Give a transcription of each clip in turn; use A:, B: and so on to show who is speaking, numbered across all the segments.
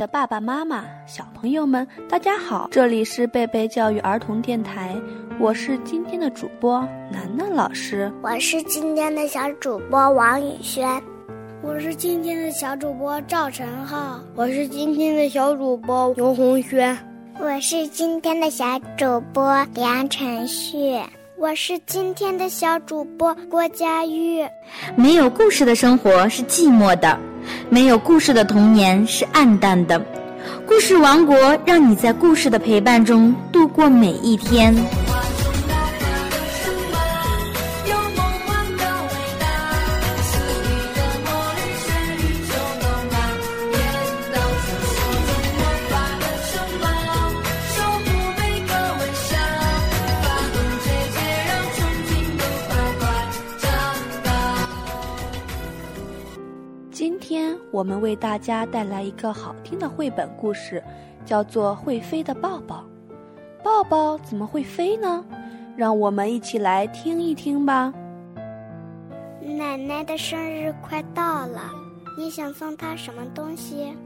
A: 爱的爸爸妈妈、小朋友们，大家好！这里是贝贝教育儿童电台，我是今天的主播楠楠老师，
B: 我是今天的小主播王宇轩，
C: 我是今天的小主播赵晨浩，
D: 我是今天的小主播刘红轩，
B: 我是今天的小主播梁晨旭，
E: 我是今天的小主播郭佳玉。
F: 没有故事的生活是寂寞的。没有故事的童年是暗淡的，故事王国让你在故事的陪伴中度过每一天。
A: 我们为大家带来一个好听的绘本故事，叫做《会飞的抱抱》。抱抱怎么会飞呢？让我们一起来听一听吧。
E: 奶奶的生日快到了，你想送她什么东西？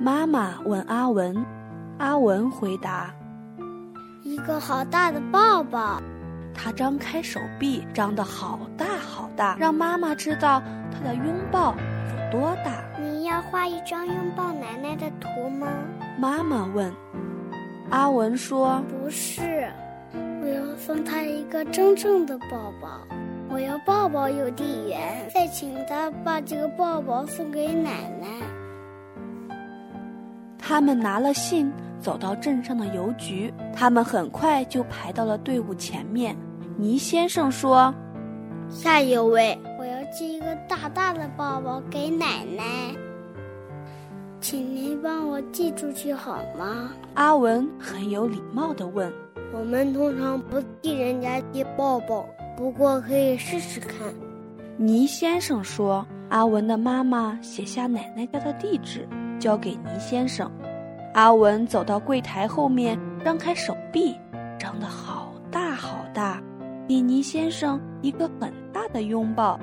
A: 妈妈问阿文。阿文回答：“
C: 一个好大的抱抱。”
A: 他张开手臂，张得好大好大，让妈妈知道他的拥抱有多大。
E: 你要画一张拥抱奶奶的图吗？
A: 妈妈问。阿文说：“
C: 不是，我要送他一个真正的抱抱。我要抱抱邮递员，再请他把这个抱抱送给奶奶。”
A: 他们拿了信，走到镇上的邮局。他们很快就排到了队伍前面。倪先生说：“
D: 下一位，
C: 我要寄一个大大的抱抱给奶奶。”请您帮我寄出去好吗？
A: 阿文很有礼貌地问。
D: 我们通常不替人家寄抱抱，不过可以试试看。
A: 倪先生说。阿文的妈妈写下奶奶家的地址，交给倪先生。阿文走到柜台后面，张开手臂，张得好大好大，给倪先生一个很大的拥抱。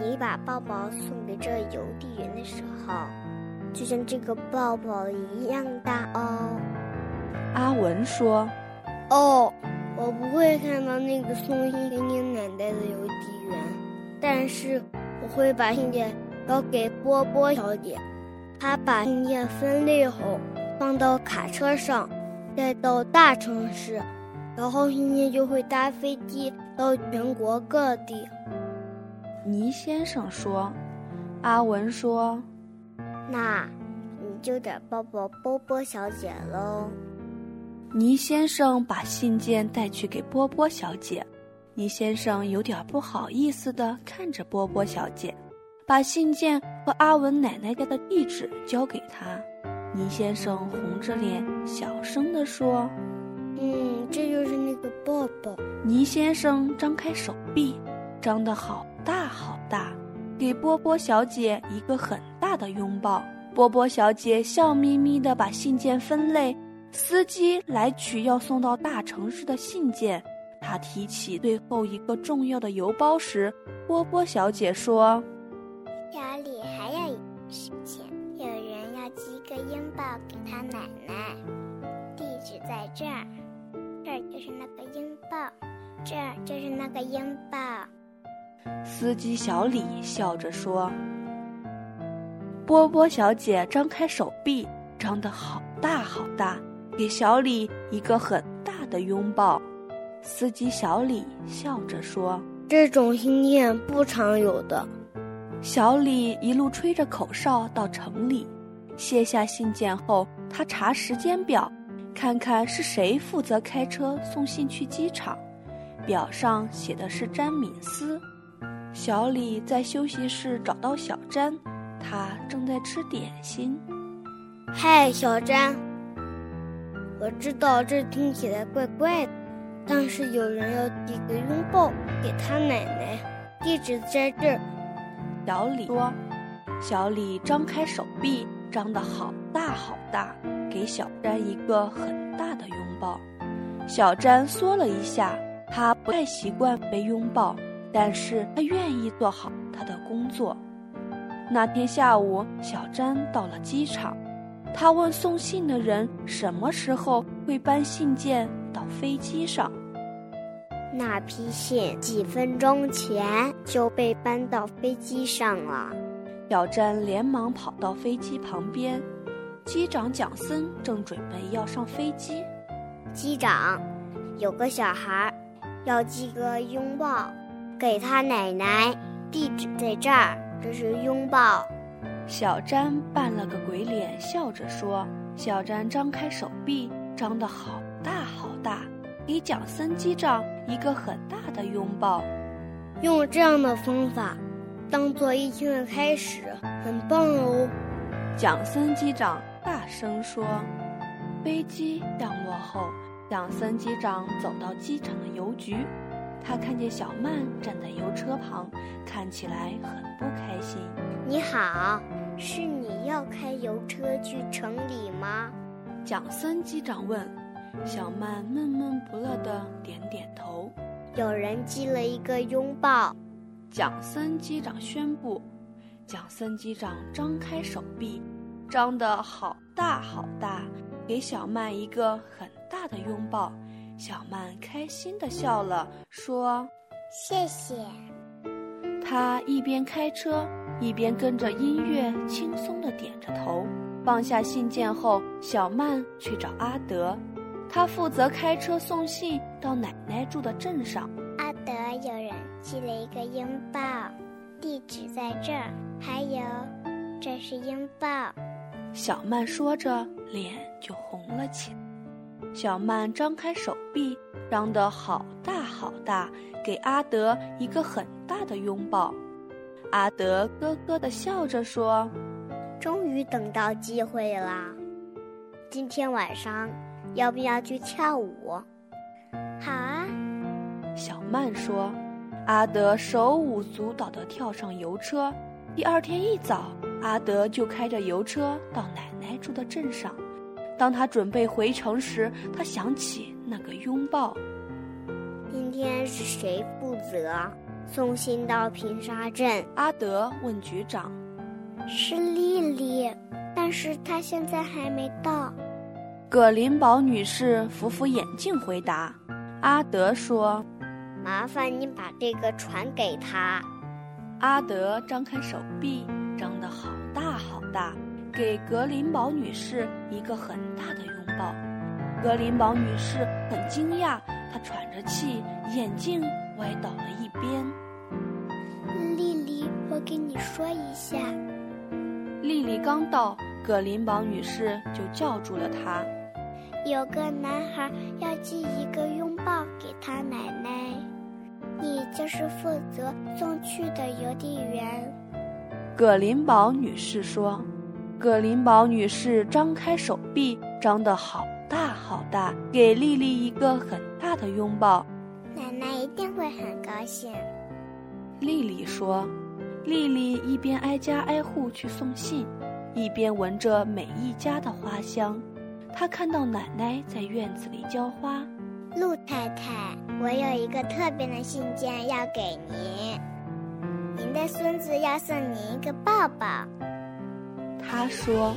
B: 你把抱抱送给这邮递员的时候。就像这个抱抱一样大哦，
A: 阿文说：“
D: 哦，我不会看到那个送信给你奶奶的邮递员，但是我会把信件交给波波小姐，她把信件分类后放到卡车上，再到大城市，然后信件就会搭飞机到全国各地。”
A: 倪先生说：“阿文说。”
B: 那，你就得抱抱波波小姐喽。
A: 倪先生把信件带去给波波小姐，倪先生有点不好意思的看着波波小姐，把信件和阿文奶奶家的地址交给她。倪先生红着脸，小声的说：“
C: 嗯，这就是那个抱抱。”
A: 倪先生张开手臂，张得好大好大。给波波小姐一个很大的拥抱。波波小姐笑眯眯地把信件分类。司机来取要送到大城市的信件。他提起最后一个重要的邮包时，波波小姐说：“
E: 家里还有一件事情，有人要寄一个拥抱给他奶奶，地址在这儿，这儿就是那个拥抱，这儿就是那个拥抱。”
A: 司机小李笑着说：“波波小姐张开手臂，张得好大好大，给小李一个很大的拥抱。”司机小李笑着说：“
D: 这种信件不常有的。”
A: 小李一路吹着口哨到城里，卸下信件后，他查时间表，看看是谁负责开车送信去机场。表上写的是詹敏斯。小李在休息室找到小詹，他正在吃点心。
D: 嗨，小詹，我知道这听起来怪怪的，但是有人要递个拥抱给他奶奶，地址在这儿。
A: 小李说：“小李张开手臂，张得好大好大，给小詹一个很大的拥抱。”小詹缩了一下，他不太习惯被拥抱。但是他愿意做好他的工作。那天下午，小詹到了机场，他问送信的人什么时候会搬信件到飞机上。
B: 那批信几分钟前就被搬到飞机上了。
A: 小詹连忙跑到飞机旁边，机长蒋森正准备要上飞机。
B: 机长，有个小孩要寄个拥抱给他奶奶，地址在这儿。这是拥抱。
A: 小詹扮了个鬼脸，笑着说：“小詹张开手臂，张得好大好大，给蒋森机长一个很大的拥抱。
D: 用这样的方法，当做一天的开始，很棒哦。”
A: 蒋森机长大声说。飞机降落后，蒋森机长走到机场的邮局，他看见小曼站在油车旁，看起来很不开心。
B: 你好，是你要开油车去城里吗？
A: 蒋森机长问。小曼闷闷不乐的点点头。
B: 有人寄了一个拥抱。
A: 蒋森机长宣布。蒋森机长张开手臂，张得好大好大，给小曼一个很大的拥抱。小曼开心的笑了，说：“
E: 谢谢。”
A: 他一边开车。一边跟着音乐轻松的点着头，放下信件后，小曼去找阿德，他负责开车送信到奶奶住的镇上。
E: 阿德，有人寄了一个拥抱，地址在这儿，还有，这是拥抱。
A: 小曼说着，脸就红了起来。小曼张开手臂，张得好大好大，给阿德一个很大的拥抱。阿德咯咯地笑着说：“
B: 终于等到机会啦！今天晚上要不要去跳舞？”“
E: 好啊。”
A: 小曼说。阿德手舞足蹈地跳上油车。第二天一早，阿德就开着油车到奶奶住的镇上。当他准备回城时，他想起那个拥抱。
B: 今天是谁负责？送信到平沙镇，
A: 阿德问局长：“
C: 是丽丽，但是她现在还没到。”
A: 葛林堡女士扶扶眼镜回答：“阿德说，
B: 麻烦你把这个传给她。”
A: 阿德张开手臂，张得好大好大，给格林堡女士一个很大的拥抱。格林堡女士很惊讶，她喘着气，眼镜。歪倒了一边。
C: 丽丽，我给你说一下。
A: 丽丽刚到，格林堡女士就叫住了她。
C: 有个男孩要寄一个拥抱给他奶奶，你就是负责送去的邮递员。
A: 葛林堡女士说。葛林堡女士张开手臂，张得好大好大，给丽丽一个很大的拥抱。
E: 奶奶一定会很高兴，
A: 丽丽说。丽丽一边挨家挨户去送信，一边闻着每一家的花香。她看到奶奶在院子里浇花。
E: 陆太太，我有一个特别的信件要给您，您的孙子要送您一个抱抱。
A: 她说。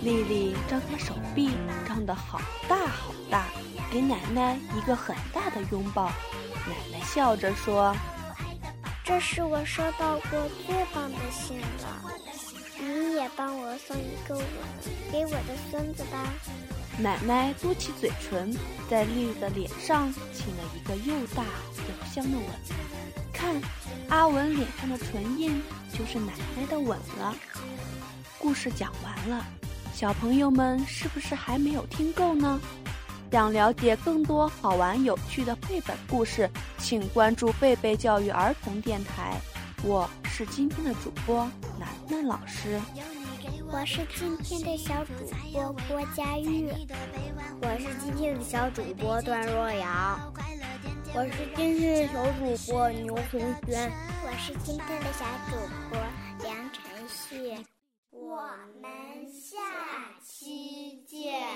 A: 丽丽张开手臂，张得好大好大，给奶奶一个很大的拥抱。奶奶笑着说：“
C: 这是我收到过最棒的信了，你也帮我送一个吻给我的孙子吧。”
A: 奶奶嘟起嘴唇，在丽丽的脸上亲了一个又大又香的吻。看，阿文脸上的唇印就是奶奶的吻了。故事讲完了。小朋友们是不是还没有听够呢？想了解更多好玩有趣的绘本故事，请关注贝贝教育儿童电台。我是今天的主播楠楠老师，
C: 我是今天的小主播郭佳玉，
B: 我是今天的小主播段若瑶，
D: 我是今天的小主播牛红轩，
E: 我是今天的小主播梁晨旭。我们下期见。